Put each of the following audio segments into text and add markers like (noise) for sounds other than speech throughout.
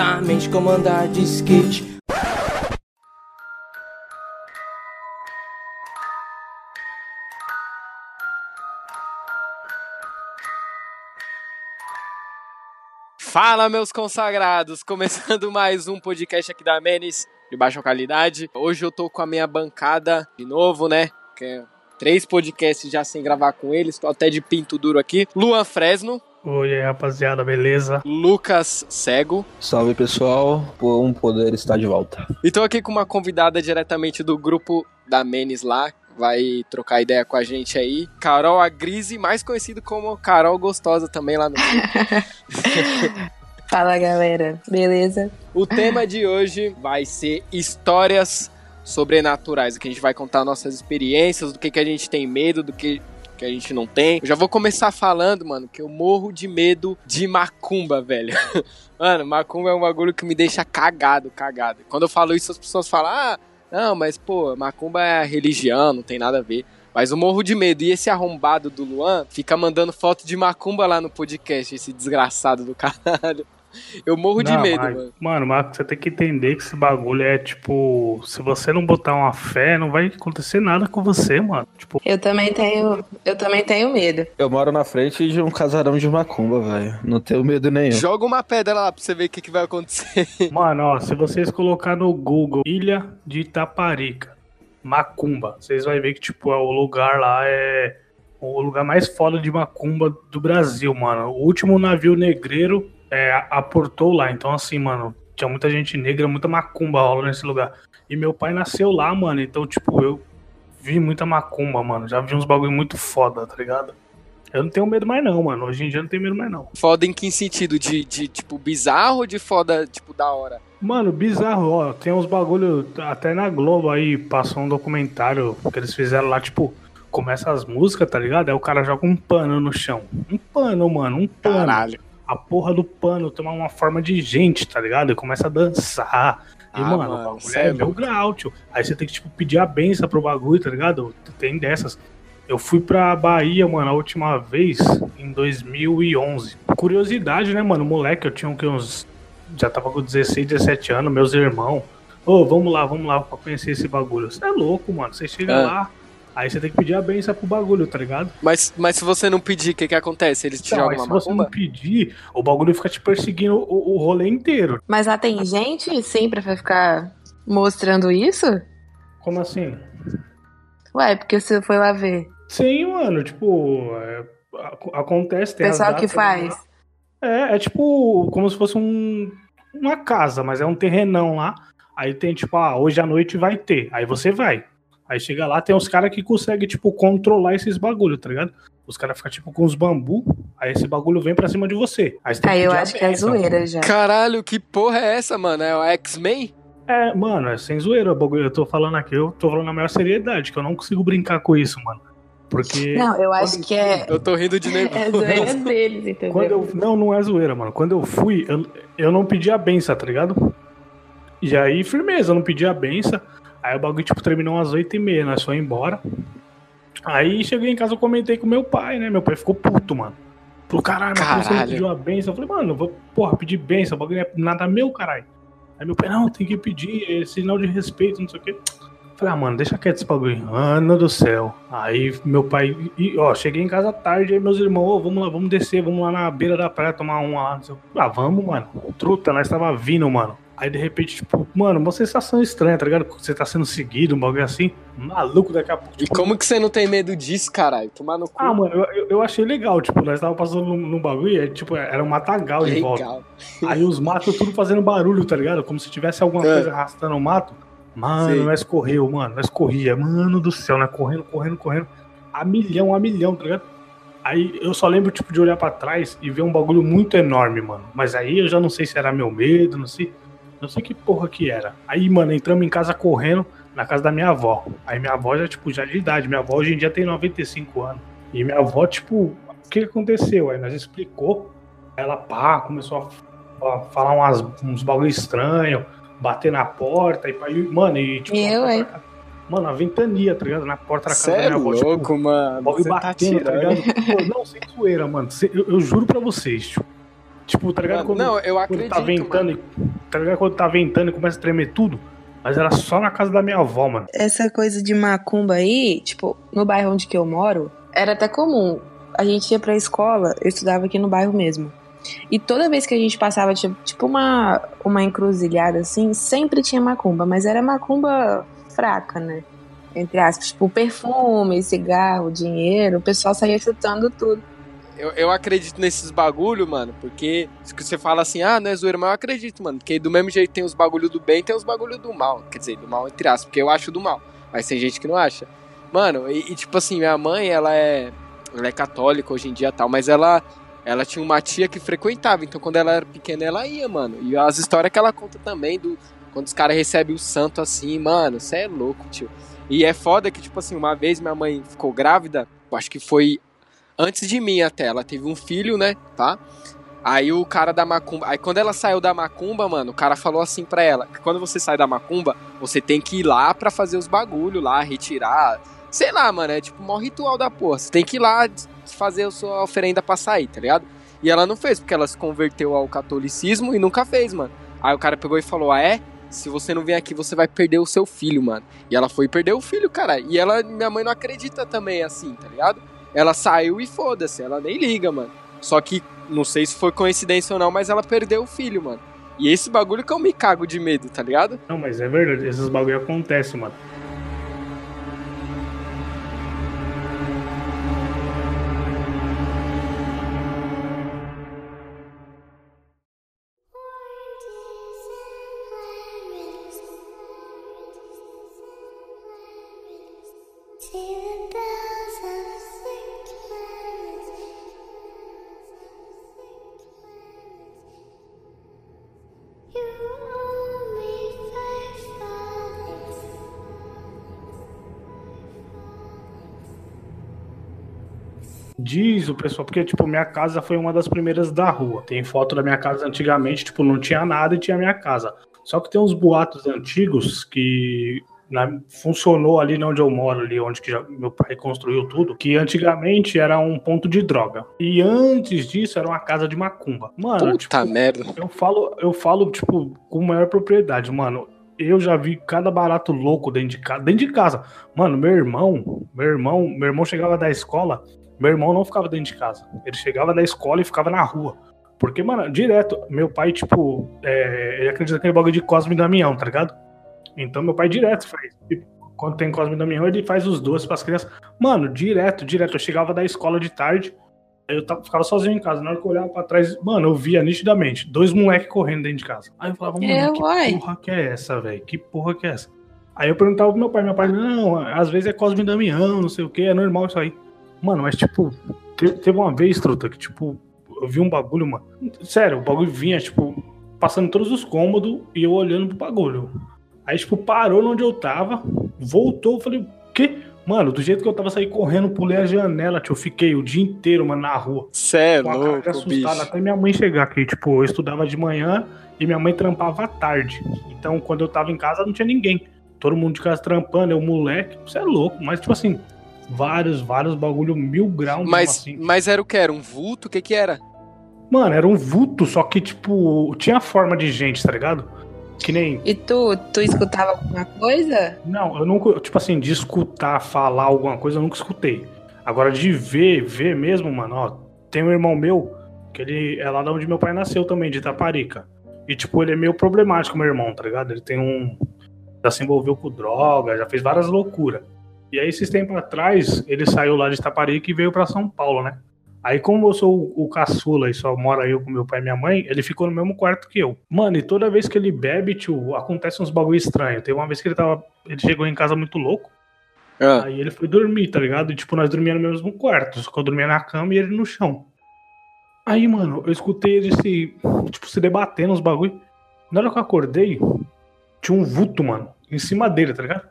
exatamente como andar de skate. Fala, meus consagrados! Começando (laughs) mais um podcast aqui da Menes, de baixa qualidade. Hoje eu tô com a minha bancada de novo, né? Que é três podcasts já sem gravar com eles, tô até de pinto duro aqui. Luan Fresno. Oi, aí, rapaziada, beleza? Lucas Cego. Salve pessoal, um poder está de volta. E tô aqui com uma convidada diretamente do grupo da Menes lá, vai trocar ideia com a gente aí. Carol a Grise, mais conhecido como Carol Gostosa também lá no. (laughs) Fala galera, beleza? O tema de hoje vai ser histórias sobrenaturais, que a gente vai contar nossas experiências, do que, que a gente tem medo, do que, que a gente não tem. Eu já vou começar falando, mano, que eu morro de medo de macumba, velho. (laughs) Mano, macumba é um bagulho que me deixa cagado, cagado. Quando eu falo isso, as pessoas falam, ah, não, mas pô, macumba é religião, não tem nada a ver. Mas eu morro de medo. E esse arrombado do Luan fica mandando foto de macumba lá no podcast, esse desgraçado do (laughs) caralho. Eu morro de medo, mas, mano. Mano, Marco, você tem que entender que esse bagulho é tipo. Se você não botar uma fé, não vai acontecer nada com você, mano. Tipo, Eu também tenho, eu também tenho medo. Eu moro na frente de um casarão de macumba, velho. Não tenho medo nenhum. Joga uma pedra lá pra você ver o que, que vai acontecer. (laughs) mano, ó, se vocês colocar no Google Ilha de Itaparica, Macumba, vocês vão ver que, tipo, é o lugar lá é o lugar mais foda de macumba do Brasil, mano. O último navio negreiro é, aportou lá. Então, assim, mano, tinha muita gente negra, muita macumba rola nesse lugar. E meu pai nasceu lá, mano. Então, tipo, eu vi muita macumba, mano. Já vi uns bagulho muito foda, tá ligado? Eu não tenho medo mais, não, mano. Hoje em dia eu não tenho medo mais, não. Foda em que sentido? De, de tipo, bizarro ou de foda, tipo, da hora? Mano, bizarro, ó. Tem uns bagulho. Até na Globo aí passou um documentário que eles fizeram lá, tipo. Começa as músicas, tá ligado? Aí o cara joga um pano no chão. Um pano, mano, um pano. Caralho. A porra do pano toma uma forma de gente, tá ligado? E começa a dançar. E, Ah, mano, mano, o bagulho cê é é meu grau, tio. Aí você tem que, tipo, pedir a benção pro bagulho, tá ligado? Tem dessas. Eu fui pra Bahia, mano, a última vez em 2011. Curiosidade, né, mano? Moleque, eu tinha uns. Já tava com 16, 17 anos, meus irmãos. Ô, vamos lá, vamos lá pra conhecer esse bagulho. Você é louco, mano. Você chega É. lá, aí você tem que pedir a benção pro bagulho, tá ligado? Mas, mas se você não pedir, o que que acontece? Eles te Então, jogam uma se você macumba? não pedir, o bagulho fica te perseguindo o, o rolê inteiro. Mas lá tem gente sempre vai ficar mostrando isso? Como assim? Ué, porque você foi lá ver. Sim, mano, tipo, é, ac- acontece, O tem as pessoal que datas, faz. É, é tipo como se fosse um, uma casa, mas é um terrenão lá. Aí tem tipo, ah, hoje à noite vai ter. Aí você vai. Aí chega lá, tem uns caras que conseguem, tipo, controlar esses bagulho, tá ligado? Os caras ficam, tipo, com os bambu, aí esse bagulho vem pra cima de você. Aí você tem Aí eu acho que é zoeira já. Caralho, que porra é essa, mano? É o X-Men? É, mano, é sem zoeira o bagulho. Eu tô falando aqui, eu tô falando na maior seriedade, que eu não consigo brincar com isso, mano. Porque. Não, eu acho quando- que é, Eu tô rindo de (laughs) é nervoso. zoeira (laughs) deles, entendeu? Quando eu, não, não é zoeira, mano. Quando eu fui, eu, eu não pedi a benção, tá ligado? E aí, firmeza, eu não pedi a benção. Aí o bagulho, tipo, terminou às 8h30, nós foi embora. Aí cheguei em casa, eu comentei com meu pai, né? Meu pai ficou puto, mano. Falou, caralho, mas você Caralho. pediu a benção? Eu falei, mano, eu vou, porra, pedir benção, o bagulho não é nada meu, caralho. Aí meu pai, não, tem que pedir, é sinal de respeito, não sei o quê. Falei, ah, mano, deixa quieto esse bagulho. Ano do céu. Aí meu pai, e, ó, cheguei em casa tarde, aí meus irmãos, ô, vamos lá, vamos descer, vamos lá na beira da praia tomar uma lá. não sei o quê. Ah, vamos, mano. Truta, nós tava vindo, mano. Aí de repente, tipo, mano, uma sensação estranha, tá ligado? Você tá sendo seguido, um bagulho assim, maluco daqui a pouco. E tipo, como que você não tem medo disso, caralho? Tomar no cu. Ah, mano, eu, eu- achei legal, tipo, nós tava passando num, num bagulho, e, aí, tipo, era um matagal em volta. Aí os matos tudo fazendo barulho, tá ligado? Como se tivesse alguma É. coisa arrastando o mato. Mano, Sei. nós correu, mano, nós corria. Mano do céu, nós correndo, correndo, correndo. A milhão, a milhão, tá ligado? Aí eu só lembro, tipo, de olhar pra trás e ver um bagulho muito enorme, mano. Mas aí eu já não sei se era meu medo, não sei. Não sei que porra que era. Aí, mano, entramos em casa correndo na casa da minha avó. Aí minha avó já, tipo, já de idade. Minha avó hoje em dia tem 95 anos. E minha avó, tipo, o que aconteceu? Aí nós explicou. Ela, pá, começou a, a falar umas, uns bagulho estranho, bater na porta e pá, e, mano, e tipo. Eu, a hein? Mano, a ventania, tá ligado? Na porta da casa Você da é minha avó. tipo, louco, mano. o bagulho Você tá batendo, tá, tirando. ligado? Pô, não, sem zoeira, mano. Cê- Eu, eu juro pra vocês, tipo. Tipo, tá ligado? Mano, não, eu quando acredito, tá ventando mano. tá ligado? Quando tá ventando e começa a tremer tudo. Mas era só na casa da minha avó, mano. Essa coisa de macumba aí, tipo, no bairro onde que eu moro, era até comum. A gente ia pra escola, eu estudava aqui no bairro mesmo. E toda vez que a gente passava, tipo, tipo uma, uma encruzilhada assim, sempre tinha macumba, mas era macumba fraca, né? Entre aspas, tipo perfume, cigarro, dinheiro, o pessoal saía chutando tudo. Eu, eu acredito nesses bagulho, mano, porque se você fala assim, ah, não é zoeira, mas eu acredito, mano. Porque do mesmo jeito tem os bagulho do bem, tem os bagulho do mal. Quer dizer, do mal entre aspas, porque eu acho do mal. Mas tem gente que não acha. Mano, e, e tipo assim, minha mãe, ela é. Ela é católica hoje em dia tal, mas ela. Ela tinha uma tia que frequentava, então quando ela era pequena ela ia, mano. E as histórias que ela conta também do. Quando os caras recebem o santo assim, mano, você é louco, tio. E é foda que, tipo assim, uma vez minha mãe ficou grávida, acho que foi antes de mim até. Ela teve um filho, né? Tá? Aí o cara da macumba. Aí quando ela saiu da macumba, mano, o cara falou assim pra ela: que quando você sai da macumba, você tem que ir lá pra fazer os bagulho lá, retirar. Sei lá, mano, é tipo um ritual da porra. Você tem que ir lá fazer a sua oferenda pra sair, tá ligado? E ela não fez, porque ela se converteu ao catolicismo e nunca fez, mano. Aí o cara pegou e falou: Ah, é? Se você não vier aqui, você vai perder o seu filho, mano. E ela foi perder o filho, cara. E ela, minha mãe não acredita também assim, tá ligado? Ela saiu e foda-se, ela nem liga, mano. Só que, não sei se foi coincidência ou não, mas ela perdeu o filho, mano. E esse bagulho que eu me cago de medo, tá ligado? Não, mas é verdade, esses bagulho acontecem, mano. Pessoal, porque, tipo, minha casa foi uma das primeiras da rua. Tem foto da minha casa antigamente, tipo, não tinha nada e tinha minha casa. Só que tem uns boatos antigos que na, funcionou ali onde eu moro, ali onde que já, meu pai construiu tudo, que antigamente era um ponto de droga. E antes disso era uma casa de macumba. Mano, Puta tipo, merda. eu falo, eu falo, tipo, com maior propriedade, mano. Eu já vi cada barato louco dentro de casa. Dentro de casa. Mano, meu irmão, meu irmão, meu irmão chegava da escola, meu irmão não ficava dentro de casa. Ele chegava da escola e ficava na rua. Porque, mano, direto, meu pai, tipo, é, ele acredita naquele bagulho de Cosme e Damião, tá ligado? Então meu pai direto faz. Tipo, quando tem Cosme e Damião, ele faz os doces pras crianças. Mano, direto, direto. Eu chegava da escola de tarde, aí eu tava, ficava sozinho em casa. Na hora que eu olhava pra trás, mano, eu via nitidamente dois moleques correndo dentro de casa. Aí eu falava, mano, É, que uai. porra que é essa, velho? Que porra que é essa? Aí eu perguntava pro meu pai, meu pai, não, às vezes é Cosme e Damião, não sei o que, é normal isso aí. Mano, mas tipo, te- teve uma vez, truta, que tipo, eu vi um bagulho, mano. Sério, o bagulho vinha, tipo, passando todos os cômodos e eu olhando pro bagulho. Aí, tipo, parou onde eu tava, voltou, falei, o quê? Mano, do jeito que eu tava saindo correndo, pulei a janela, tio. Eu fiquei o dia inteiro, mano, na rua. É Com a cara assustada bicho. até minha mãe chegar aqui. Tipo, eu estudava de manhã e minha mãe trampava à tarde. Então, quando eu tava em casa, não tinha ninguém. Todo mundo de casa trampando, eu, moleque. Você é louco, mas, tipo assim, vários, vários bagulho mil graus. Mas, assim. mas era o que? Era um vulto? O que que era? Mano, era um vulto, só que, tipo, tinha forma de gente, tá ligado? Que nem. E tu, tu escutava alguma coisa? Não, eu nunca. Tipo assim, de escutar, falar alguma coisa, eu nunca escutei. Agora, de ver, ver mesmo, mano, ó. Tem um irmão meu, que ele é lá de onde meu pai nasceu também, de Itaparica. E, tipo, ele é meio problemático, meu irmão, tá ligado? Ele tem um. Já se envolveu com droga, já fez várias loucuras. E aí, esses tempos atrás, ele saiu lá de Itaparica e veio pra São Paulo, né? Aí, como eu sou o, caçula e só mora eu com meu pai e minha mãe, ele ficou no mesmo quarto que eu. Mano, e toda vez que ele bebe, tio, acontece uns bagulho estranho. Teve uma vez que ele tava. Ele chegou em casa muito louco. Ah, Aí ele foi dormir, tá ligado? E, tipo, nós dormíamos no mesmo quarto. Só que eu dormia na cama e ele no chão. Aí, mano, eu escutei ele se, tipo, se debatendo uns bagulho. Na hora que eu acordei, tinha um vulto, mano, em cima dele, tá ligado?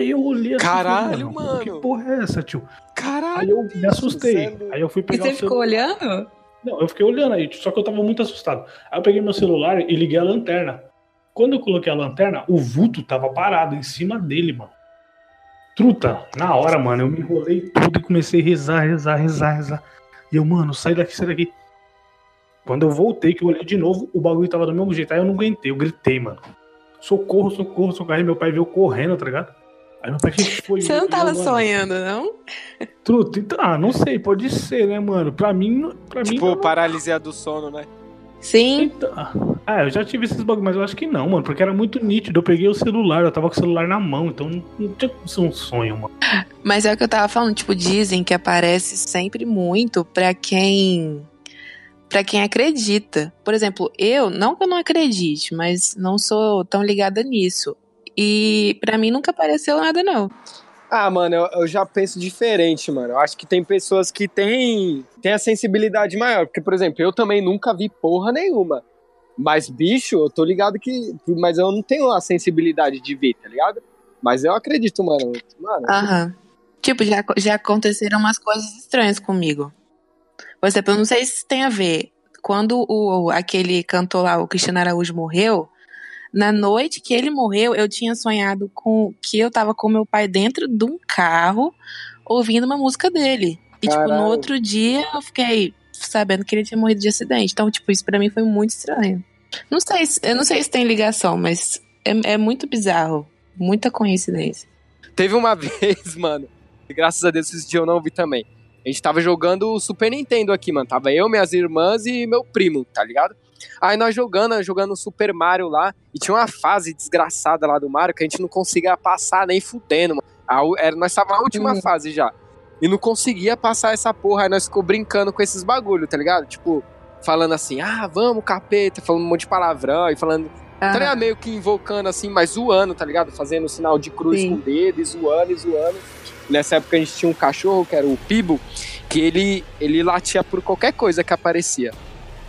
Aí eu olhei assim, Caralho, falei, mano. Que porra é essa, tio? caralho. Aí eu me assustei. Aí eu fui E pegar você o ficou celular. olhando? Não, eu fiquei olhando aí, só que eu tava muito assustado. Aí eu peguei meu celular e liguei a lanterna. Quando eu coloquei a lanterna, o vulto tava parado em cima dele, mano. Truta, na hora, mano, eu me enrolei tudo e comecei a rezar, rezar, rezar, rezar. E eu, mano, sai daqui, sai daqui. Quando eu voltei, que eu olhei de novo, o bagulho tava do mesmo jeito. Aí eu não aguentei, eu gritei, mano. Socorro, socorro, socorro. Aí meu pai veio correndo, tá ligado? Aí meu pai, que foi? Você não tava mano, sonhando, não? Truto, então, ah, não sei, pode ser, né, mano? Pra mim, pra mim. Tipo, não- paralisia do sono, né? Sim. Então, ah, eu já tive esses bagulhos, mas eu acho que não, mano, porque era muito nítido. Eu peguei o celular, eu tava com o celular na mão, então não, tinha como ser um sonho, mano. Mas é o que eu tava falando, tipo, dizem que aparece sempre muito pra quem para quem acredita. Por exemplo, eu, não que eu não acredite, mas não sou tão ligada nisso. E pra mim nunca apareceu nada não. Ah, mano, eu, eu já penso diferente, mano. Eu acho que tem pessoas que têm, têm a sensibilidade maior. Porque, por exemplo, eu também nunca vi porra nenhuma. Mas, bicho, eu tô ligado que. Mas eu não tenho a sensibilidade de ver, tá ligado? Mas eu acredito, mano. Mano, Aham. Tipo, já, já aconteceram umas coisas estranhas comigo. Por exemplo, eu não sei se tem a ver. Quando o, aquele cantor lá, o Cristiano Araújo, morreu, na noite que ele morreu, eu tinha sonhado com que eu tava com meu pai dentro de um carro ouvindo uma música dele. E, tipo, Caralho. no outro dia eu fiquei sabendo que ele tinha morrido de acidente. Então, tipo, isso pra mim foi muito estranho. Não sei, se- eu não sei se tem ligação, mas é, é muito bizarro. Muita coincidência. Teve uma (laughs) vez, mano, e graças a Deus esse dia eu não vi também. A gente tava jogando o Super Nintendo aqui, mano. Tava eu, minhas irmãs e meu primo, tá ligado? Aí nós jogando, jogando Super Mario lá, e tinha uma fase desgraçada lá do Mario que a gente não conseguia passar nem fudendo, mano. A era, nós tava na última Uhum. fase já. E não conseguia passar essa porra. Aí nós ficou brincando com esses bagulho, tá ligado? Tipo, falando assim, ah, vamos, capeta, falando um monte de palavrão e falando Tá ligado? Meio que invocando assim, mas zoando, tá ligado? Fazendo sinal de cruz Sim. com o dedo e zoando e zoando. Nessa época a gente tinha um cachorro, que era o Pibo, que ele, ele latia por qualquer coisa que aparecia.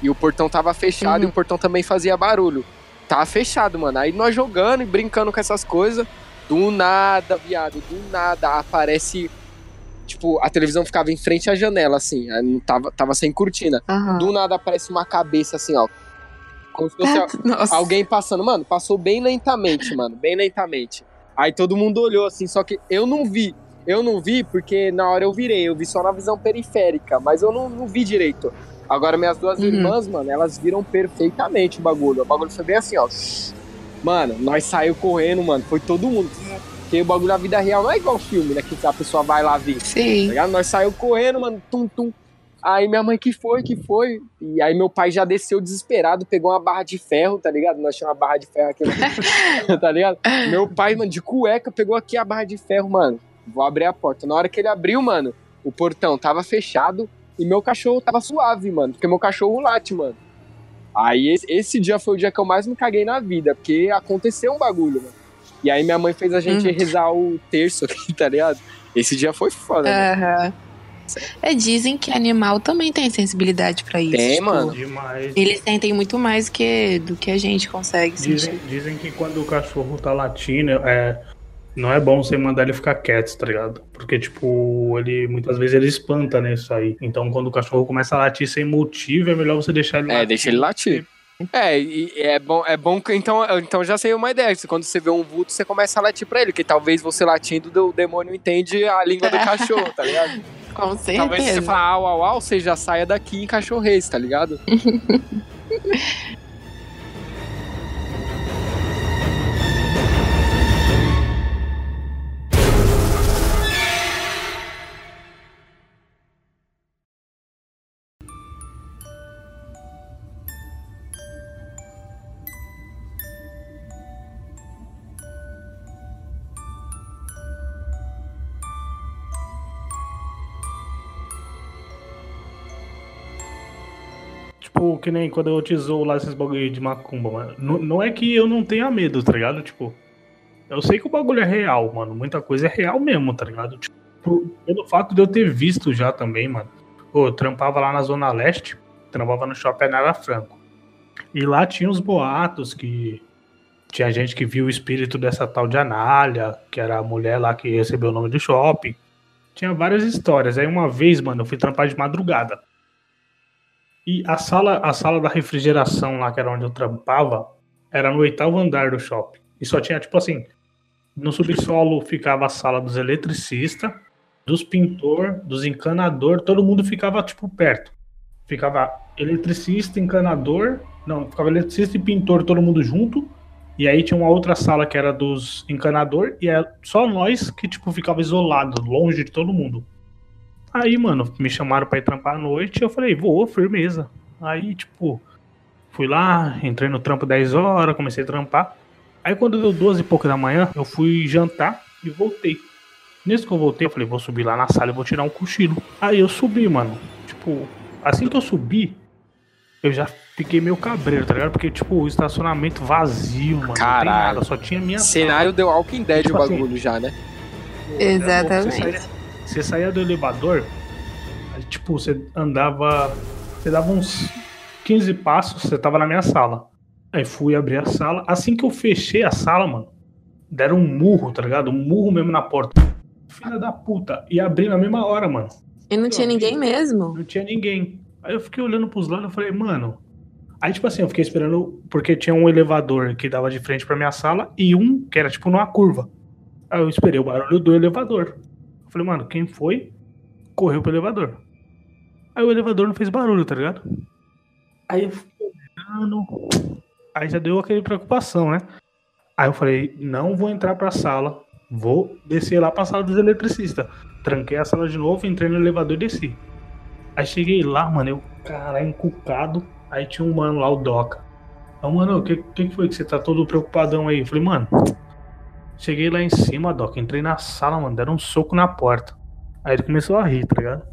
E o portão tava fechado Uhum. e o portão também fazia barulho. Tava fechado, mano. Aí nós jogando e brincando com essas coisas. Do nada, viado, do nada aparece. Tipo, a televisão ficava em frente à janela, assim. Não tava, tava sem cortina. Aham. Do nada aparece uma cabeça assim, ó. Como se fosse (laughs) Nossa. alguém passando. Mano, passou bem lentamente, mano. Bem lentamente. Aí todo mundo olhou assim, só que eu não vi. Eu não vi porque na hora eu virei. Eu vi só na visão periférica, mas eu não, não vi direito. Agora, minhas duas Uhum. irmãs, mano, elas viram perfeitamente o bagulho. O bagulho foi bem assim, ó. Mano, nós saiu correndo, mano. Foi todo mundo. Porque o bagulho da vida real não é igual filme, né? Que a pessoa vai lá ver. Tá Sim. ligado? Nós saiu correndo, mano, tum, tum. Aí minha mãe, que foi, que foi? E aí meu pai já desceu desesperado, pegou uma barra de ferro, tá ligado? Nós tínhamos uma barra de ferro aqui, (laughs) tá ligado? Meu pai, mano, de cueca, pegou aqui a barra de ferro, mano. Vou abrir a porta. Na hora que ele abriu, mano, o portão tava fechado e meu cachorro tava suave, mano, porque meu cachorro late, mano. Aí esse, esse dia foi o dia que eu mais me caguei na vida, porque aconteceu um bagulho, mano. E aí minha mãe fez a gente Uhum. rezar o terço aqui, (laughs) tá ligado? Esse dia foi foda, né? É, dizem que animal também tem sensibilidade pra isso. Tem, tipo, mano. Demais. Eles sentem muito mais que, do que a gente consegue Dizem, sentir. dizem que quando o cachorro tá latindo, é, não é bom você mandar ele ficar quieto, tá ligado? Porque, tipo, ele muitas vezes ele espanta nisso aí. Então, quando o cachorro começa a latir sem motivo, é melhor você deixar ele É, latir. deixa ele latir. É, e é bom, é bom que então, então já sei uma ideia. Quando você vê um vulto, você começa a latir pra ele, que talvez você latindo, o demônio entende a língua do (laughs) cachorro, tá ligado? Com certeza. Talvez você falar au, au, au, você já saia daqui em cachorrês, tá ligado? (laughs) que nem quando eu te zoo lá esses bagulho de macumba, mano. Não, não é que eu não tenha medo, tá ligado? Tipo, eu sei que o bagulho é real, mano. Muita coisa é real mesmo, tá ligado? Tipo, pelo fato de eu ter visto já também, mano. Pô, eu trampava lá na Zona Leste, trampava no shopping Nara Franco. E lá tinha os boatos que tinha gente que viu o espírito dessa tal de Anália, que era a mulher lá que recebeu o nome do shopping. Tinha várias histórias. Aí uma vez, mano, eu fui trampar de madrugada. E a sala, a sala da refrigeração lá, que era onde eu trampava, era no oitavo andar do shopping. E só tinha, tipo assim, no subsolo ficava a sala dos eletricistas, dos pintor, dos encanador, todo mundo ficava, tipo, perto. Ficava eletricista, encanador. Não, ficava eletricista e pintor, todo mundo junto. E aí tinha uma outra sala que era dos encanador e é só nós que, tipo, ficava isolado, longe de todo mundo. Aí, mano, me chamaram pra ir trampar à noite eu falei, vou, firmeza. Aí, tipo, fui lá, entrei no trampo 10 horas, comecei a trampar. Aí quando deu 12 e pouco da manhã, eu fui jantar e voltei. Nisso que eu voltei, eu falei, vou subir lá na sala e vou tirar um cochilo. Aí eu subi, mano. Tipo, assim que eu subi, eu já fiquei meio cabreiro, tá ligado? Porque, tipo, o estacionamento vazio, mano. Não tem Caralho. nada, só tinha minha Cenário deu Walking Dead Tipo o assim, bagulho já, né? Exatamente. Você saía, do elevador, aí, tipo, você andava. Você dava uns 15 passos, você tava na minha sala. Aí fui abrir a sala. Assim que eu fechei a sala, mano, deram um murro, tá ligado? Um murro mesmo na porta. Filha da puta. E abri na mesma hora, mano. E não tinha ninguém mesmo. Não tinha ninguém. Aí eu fiquei olhando pros lados e falei, mano. Aí, tipo assim, eu fiquei esperando, porque tinha um elevador que dava de frente pra minha sala e um que era, tipo, numa curva. Aí eu esperei o barulho do elevador. Eu falei, mano, quem foi? Correu pro elevador. Aí o elevador não fez barulho, tá ligado? Aí eu. Aí já deu aquela preocupação, né? Aí eu falei, não vou entrar pra sala. Vou descer lá pra sala dos eletricistas. Tranquei a sala de novo, entrei no elevador e desci. Aí cheguei lá, mano, eu, caralho, encucado. Aí tinha um mano lá, o Doca. Aí, mano, o que que foi que você tá todo preocupadão aí? Eu falei, mano, cheguei lá em cima, Doca, entrei na sala, mano, deram um soco na porta. Aí ele começou a rir, tá ligado?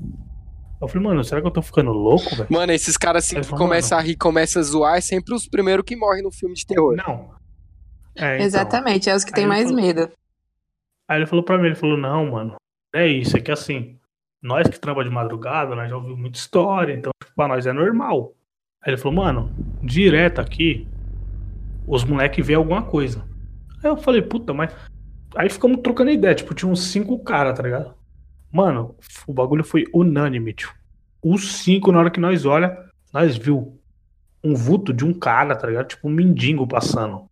Eu falei, mano, será que eu tô ficando louco, velho? Mano, esses caras assim que começam a rir, começam a zoar, é sempre os primeiros que morrem no filme de terror. Não. É, então. Exatamente, é os que têm ele mais falou- medo. Aí ele falou pra mim, ele falou, não, mano, é isso, é que assim, nós que trabalhamos de madrugada, nós já ouvimos muita história, então tipo, pra nós é normal. Aí ele falou, mano, direto aqui, os moleques vê alguma coisa. Aí eu falei, puta, mas. Aí ficamos trocando ideia, tipo, tinha uns cinco caras, tá ligado? Mano, o bagulho foi unânime, tio. Os cinco, na hora que nós olha, nós viu um vulto de um cara, tá ligado? Tipo um mendigo passando.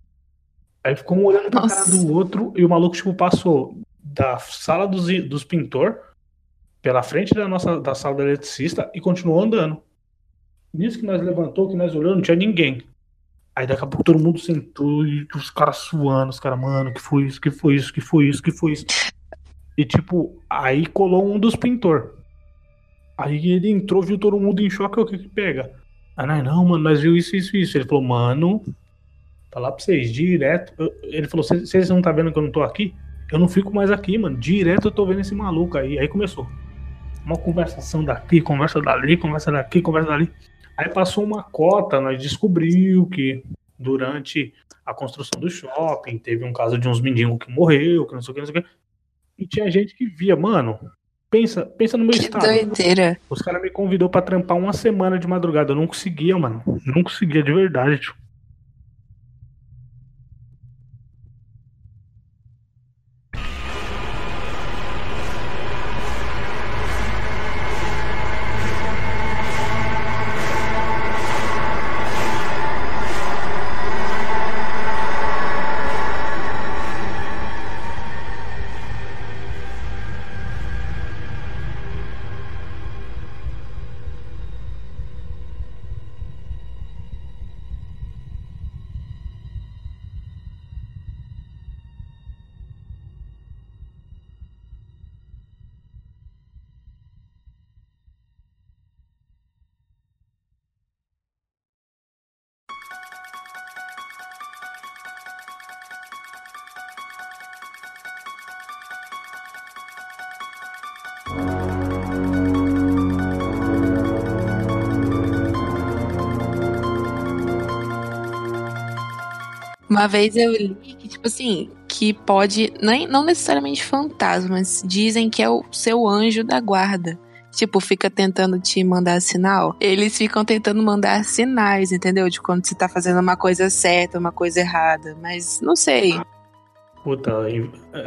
Aí ficou um olhando pra cara do outro e o maluco, tipo, passou da sala dos, dos pintor pela frente da nossa da sala do eletricista e continuou andando. Nisso que nós levantou, que nós olhou, não tinha ninguém. Aí daqui a pouco todo mundo sentou e os caras suando, os caras, mano, que foi isso, que foi isso, que foi isso, que foi isso. E tipo, aí colou um dos pintor. Aí ele entrou, viu todo mundo em choque, o que que pega? Ah, não, não, mano, nós viu isso, isso, isso. Ele falou, mano, falar pra vocês, direto. ele falou, "Cês- vocês não tá vendo que eu não tô aqui? Eu não fico mais aqui, mano. Direto eu tô vendo esse maluco aí. Aí começou. Uma conversação daqui, conversa dali, conversa daqui, conversa dali. Aí passou uma cota, nós descobriu que durante a construção do shopping teve um caso de uns mendigos que morreu, que não sei o que, não sei o que. E tinha gente que via, mano. Pensa, pensa no meu Que estado. doideira. Os caras me convidou pra trampar uma semana de madrugada. Eu não conseguia, mano. Não conseguia de verdade, tio. Uma vez eu li que, tipo assim, que pode, nem, não necessariamente fantasmas, dizem que é o seu anjo da guarda. Tipo, fica tentando te mandar sinal. Eles ficam tentando mandar sinais, entendeu? De quando você tá fazendo uma coisa certa, uma coisa errada. Mas não sei. Puta,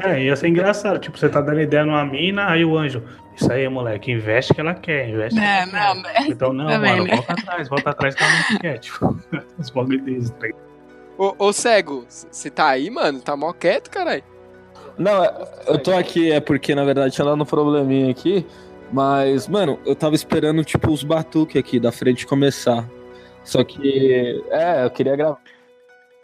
é, ia ser engraçado. Tipo, você tá dando ideia numa mina, aí o anjo. Isso aí, moleque, investe que ela quer, investe que É, ela não, quer. Então, não, também, mano, né? volta atrás, volta atrás que ela não quer. Tipo, (laughs) os bagulho desses, tá ligado? Ô, ô cego, você tá aí, mano? Tá mó quieto, caralho. Não, é- eu tô aqui, é porque na verdade tinha dado um probleminha aqui. Mas, mano, eu tava esperando, tipo, os batuques aqui da frente começar. Só que. É, eu queria gravar.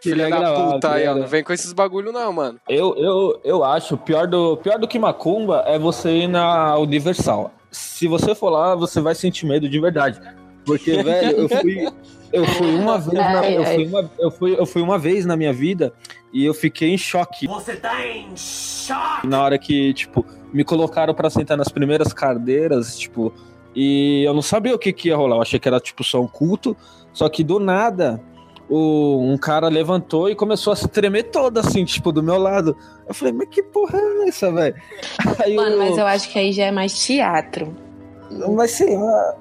Filha da gravar, puta aí, ó. Não vem com esses bagulho, não, mano. Eu, eu, eu acho, pior do, pior do que Macumba é você ir na Universal. Se você for lá, você vai sentir medo de verdade. Porque, velho, eu fui. Eu fui uma vez na, Ai, eu ai. fui uma, eu fui, eu fui uma vez na minha vida e eu fiquei em choque. Você tá em choque! Na hora que, tipo, me colocaram pra sentar nas primeiras cadeiras, tipo, e eu não sabia o que, que ia rolar. Eu achei que era, tipo, só um culto. Só que do nada, o, um cara levantou e começou a se tremer todo, assim, tipo, do meu lado. Eu falei, mas que porra é essa, velho? (laughs) Mano, eu- mas eu acho que aí já é mais teatro. Mas sei lá.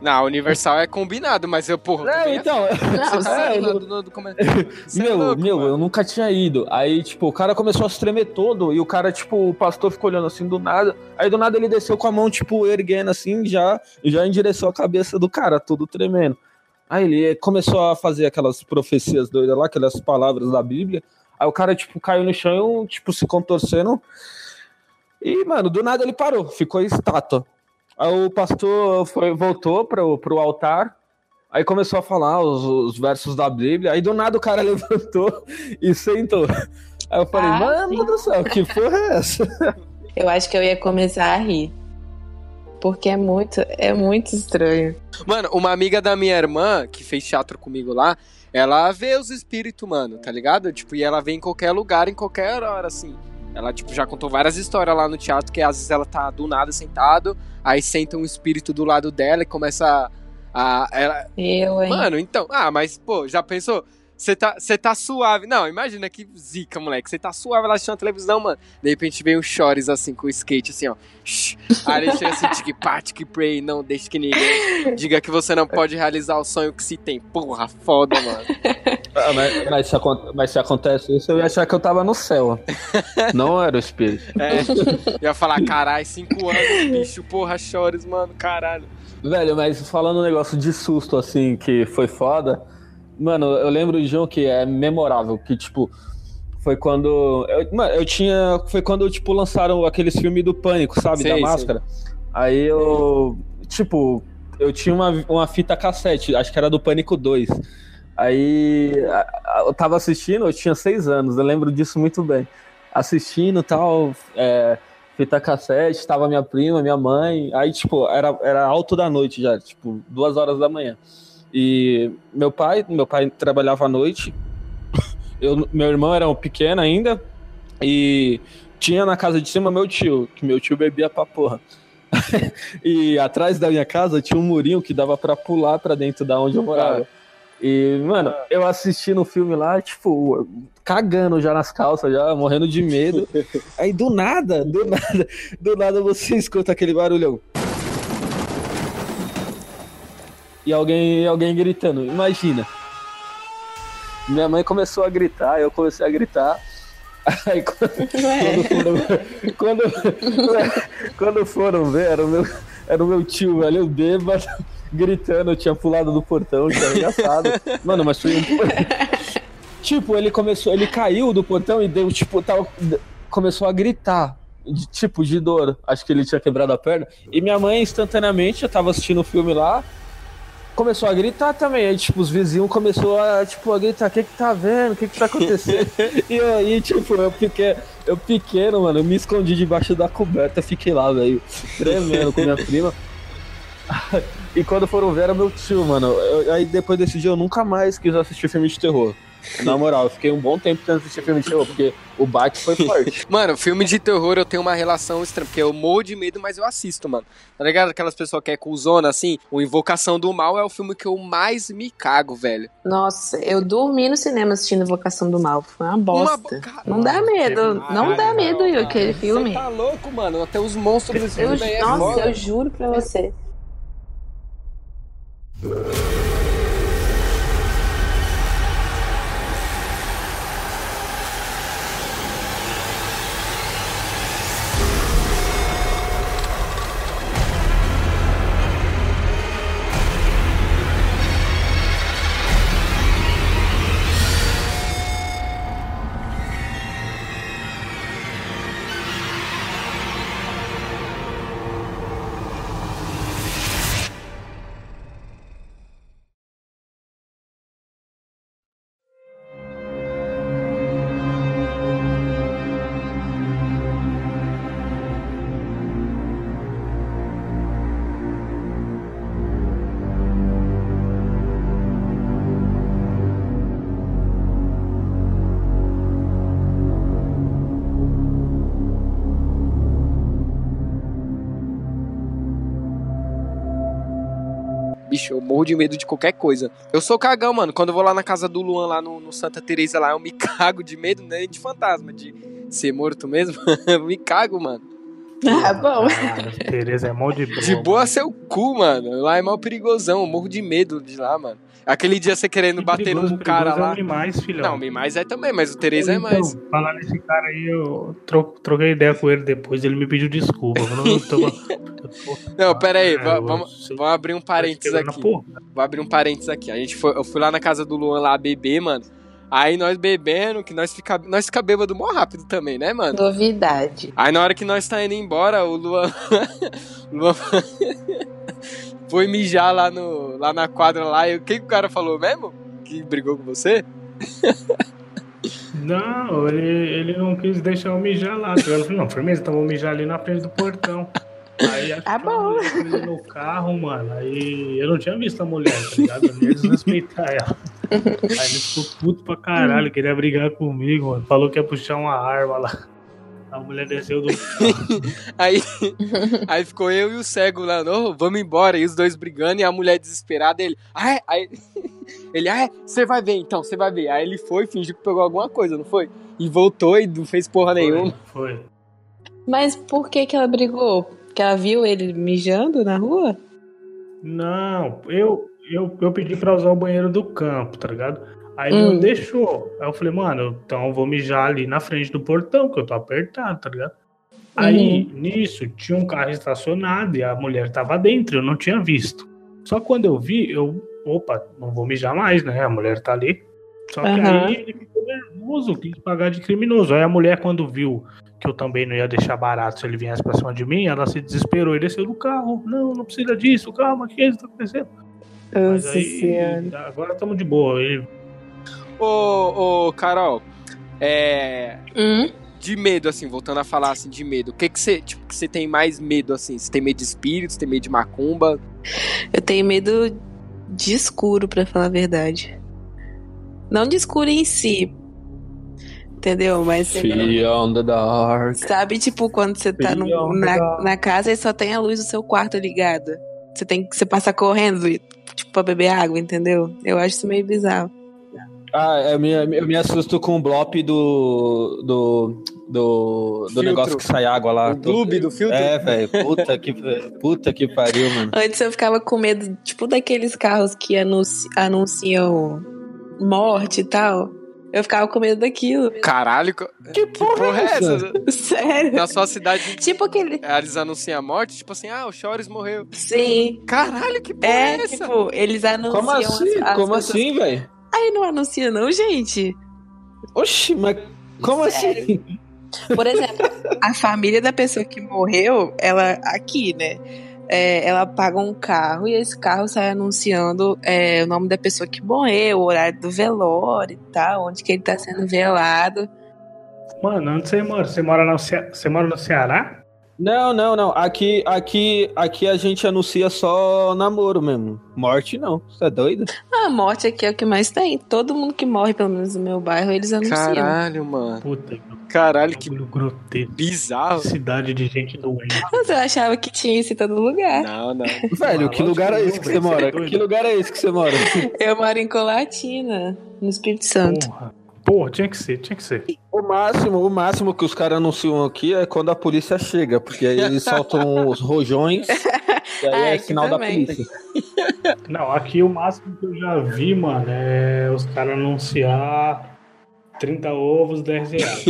Na Universal é combinado, mas eu, porra, É, então, Não, é, (laughs) é- meu, meu, eu nunca tinha ido. Aí, tipo, o cara começou a se tremer todo e o cara, tipo, o pastor ficou olhando assim do nada. Aí do nada ele desceu com a mão, tipo, erguendo assim, já, já endereçou a cabeça do cara, todo tremendo. Aí ele começou a fazer aquelas profecias doidas lá, aquelas palavras da Bíblia. Aí o cara, tipo, caiu no chão, tipo, se contorcendo. E, mano, do nada ele parou, ficou estátua. Aí o pastor foi, voltou pro, pro altar, aí começou a falar os, os versos da Bíblia, aí do nada o cara (laughs) levantou e sentou. Aí eu falei, Ah, mano sim. do céu, que porra é essa? (laughs) Eu acho que eu ia começar a rir. Porque é muito, é muito estranho. Mano, uma amiga da minha irmã, que fez teatro comigo lá, ela vê os espíritos, mano, tá ligado? Tipo, e ela vê em qualquer lugar, em qualquer hora, assim. Ela, tipo, já contou várias histórias lá no teatro, que às vezes ela tá do nada sentado, aí senta um espírito do lado dela e começa a... a- ela... Eu, hein? Mano, então... Ah, mas, pô, já pensou? Você tá, tá suave. Não, imagina que zica, moleque. Você tá suave lá assistindo a televisão, mano. De repente vem um chores assim com o skate, assim, ó. Aí ele chega assim, tique pá, tique pray, não deixe que ninguém diga que você não pode realizar o sonho que se tem. Porra, foda, mano. Ah, mas, mas, se, mas se acontece isso, eu ia achar que eu tava no céu. Não era o espírito. (laughs) É, ia falar, caralho, cinco anos, bicho, porra, chores, mano, caralho. Velho, mas falando um negócio de susto, assim, que foi foda. Mano, eu lembro de um que é memorável, que, tipo, foi quando. Eu, mano, eu tinha. Foi quando, tipo, lançaram aqueles filmes do Pânico, sabe? Sei, da sei. máscara. Aí eu. Tipo, eu tinha uma, uma fita cassete, acho que era do Pânico 2. Aí eu tava assistindo, eu tinha seis anos, eu lembro disso muito bem. Assistindo tal, é, fita cassete, tava minha prima, minha mãe. Aí, tipo, era, era alto da noite já, tipo, duas horas da manhã. E meu pai, meu pai trabalhava à noite. Eu, meu irmão era um pequeno ainda. E tinha na casa de cima meu tio, que meu tio bebia pra porra. (laughs) e atrás da minha casa tinha um murinho que dava pra pular pra dentro da onde eu morava. E, mano, eu assisti no filme lá, tipo, cagando já nas calças, já morrendo de medo. (laughs) Aí do nada, do nada, do nada você escuta aquele barulhão. E alguém, alguém gritando, imagina. Minha mãe começou a gritar, eu comecei a gritar. Aí quando, quando, foram, quando, quando foram ver, era o meu, era o meu tio, velho, eu bêbado, gritando, eu tinha pulado do portão, tinha arregaçado. Mano, mas foi um. (laughs) Tipo, ele começou, ele caiu do portão e deu, tipo, tal, começou a gritar. De, tipo, de dor. Acho que ele tinha quebrado a perna. E minha mãe, instantaneamente, eu tava assistindo o filme lá, começou a gritar também. Aí, tipo, os vizinhos começou a, tipo, a gritar, o que que tá vendo? O que que tá acontecendo? (laughs) e aí, tipo, eu pequeno, eu pequeno, mano, eu me escondi debaixo da coberta, fiquei lá, velho, tremendo com minha prima. (laughs) e quando foram ver, era meu tio, mano. Eu- aí depois desse dia eu nunca mais quis assistir filme de terror. Na moral, eu fiquei um bom tempo tentando assistir filme de terror, porque o bate foi forte. (laughs) Mano, filme de terror eu tenho uma relação estranha, porque eu morro de medo, mas eu assisto, mano. Tá ligado? Aquelas pessoas que é cuzona, assim, o Invocação do Mal é o filme que eu mais me cago, velho. Nossa, eu dormi no cinema assistindo Invocação do Mal. Foi uma bosta. bo- Cara, Não dá medo. Não dá medo, Caralho, aquele Você filme. tá louco, mano. Até os monstros desse Eu, filme aí é nossa, foda. eu juro pra você. Bicho, eu morro de medo de qualquer coisa. Eu sou cagão, mano. Quando eu vou lá na casa do Luan, lá no, no Santa Teresa, lá, eu me (laughs) cago de medo, nem de fantasma, de ser morto mesmo. (laughs) eu me cago, mano. Ah, bom. Tereza é mó de boa. De boa seu cu, mano. Lá é mal perigosão. Eu morro de medo de lá, mano. Aquele dia você querendo Que bater perigoso, num cara perigoso lá. É o Mimais, filhão. Não, o mais é também, mas o Tereza é Então, mais. Falar nesse cara aí, eu tro- troquei ideia com ele depois, ele me pediu desculpa. Eu falei, "Eu tô- eu (laughs) tô- Não, pera aí, eu- vamos, vamos abrir um parênteses aqui. Vou abrir um parênteses aqui. A gente foi, eu fui lá na casa do Luan lá beber, mano. Aí nós bebendo, que nós fica, nós fica bêbado mó rápido também, né, mano? Novidade. Aí na hora que nós tá indo embora, o Luan, (laughs) Luan (laughs) foi mijar lá, no, lá na quadra lá. E o que, que o cara falou mesmo? Que brigou com você? (laughs) Não, ele, ele não quis deixar eu mijar lá. tá? Eu falei, não, firmeza, então vou mijar ali na frente do portão. Aí acho Tá bom. foi no carro, mano. Aí eu não tinha visto a mulher, tá ligado? Eu não ia desrespeitar ela. (laughs) Aí ele ficou puto pra caralho, queria brigar comigo, mano. Falou que ia puxar uma arma lá. A mulher desceu do (laughs) Aí, aí ficou eu e o cego lá, não, vamos embora. E os dois brigando e a mulher desesperada. Ele, ah, é? Aí, (laughs) ele, ah, você vai ver então, você vai ver. Aí ele foi, fingiu que pegou alguma coisa, não foi? E voltou e não fez porra nenhuma. Foi. Mas por que que ela brigou? Porque ela viu ele mijando na rua? Não, eu, eu, eu pedi pra usar o banheiro do campo, tá ligado? Aí ele Hum. não deixou. Aí eu falei, mano, então eu vou mijar ali na frente do portão, que eu tô apertado, tá ligado? Aí, nisso, tinha um carro estacionado e a mulher tava dentro, eu não tinha visto. Só quando eu vi, eu, opa, não vou mijar mais, né? A mulher tá ali. Só que Aham. aí ele ficou nervoso, quis pagar de criminoso. Aí a mulher, quando viu que eu também não ia deixar barato se ele viesse pra cima de mim, ela se desesperou e desceu do carro. Não, não precisa disso, calma, o que isso tá acontecendo? Mas Nossa aí, senhora. agora estamos de boa. Ele, Ô, ô, Carol, é. Hum? De medo, assim, voltando a falar assim, de medo. O que que você, tipo, que você tem mais medo, assim? Você tem medo de espíritos, tem medo de macumba? Eu tenho medo de escuro, pra falar a verdade. Não de escuro em si. Entendeu? Mas você Beyond the Dark. sabe, tipo, quando você tá no- na, na casa e só tem a luz do seu quarto ligada. Você tem que você passa correndo, tipo, pra beber água, entendeu? Eu acho isso meio bizarro. Ah, eu me, eu me assusto com o blop do. do. do, do negócio que sai água lá. o gloob do filtro? É, velho. Puta que, puta que pariu, mano. Antes eu ficava com medo, tipo, daqueles carros que anunci- anunciam morte e tal. Eu ficava com medo daquilo. Caralho, co- Que porra é essa? Sério. Na sua cidade, Tipo aquele. eles anunciam a morte, tipo assim, ah, o Chores morreu. Sim. Caralho, que porra é, É, essa? tipo, eles anunciam. Como assim? as- as Como pessoas- assim, velho? Aí não anuncia, não, gente. Oxi, mas como assim? Por exemplo, a família da pessoa que morreu, ela aqui, né? É, ela paga um carro e esse carro sai anunciando é, o nome da pessoa que morreu, o horário do velório e tal, onde que ele tá sendo velado. mano, onde você mora? Você mora no, Ce... você mora no Ceará? Não, não, não. Aqui, aqui, aqui a gente anuncia só namoro mesmo. Morte não. Você é doido? A morte aqui é o que mais tem. Todo mundo que morre, pelo menos no meu bairro, eles anunciam. Caralho, mano. Puta que Caralho, que grotesco. bizarro. Cidade de gente doente. Mas eu achava que tinha isso em todo lugar. Não, não. Velho, que lógico lugar que é esse que você é mora? Que lugar é esse que você mora? (laughs) Eu moro em Colatina, no Espírito Santo. Porra. Porra, tinha que ser, tinha que ser. O máximo, o máximo que os caras anunciam aqui é quando a polícia chega, porque aí eles soltam os rojões (laughs) e aí Ah, é sinal da também. polícia. Não, aqui o máximo que eu já vi, mano, é os caras anunciar 30 ovos, 10 reais.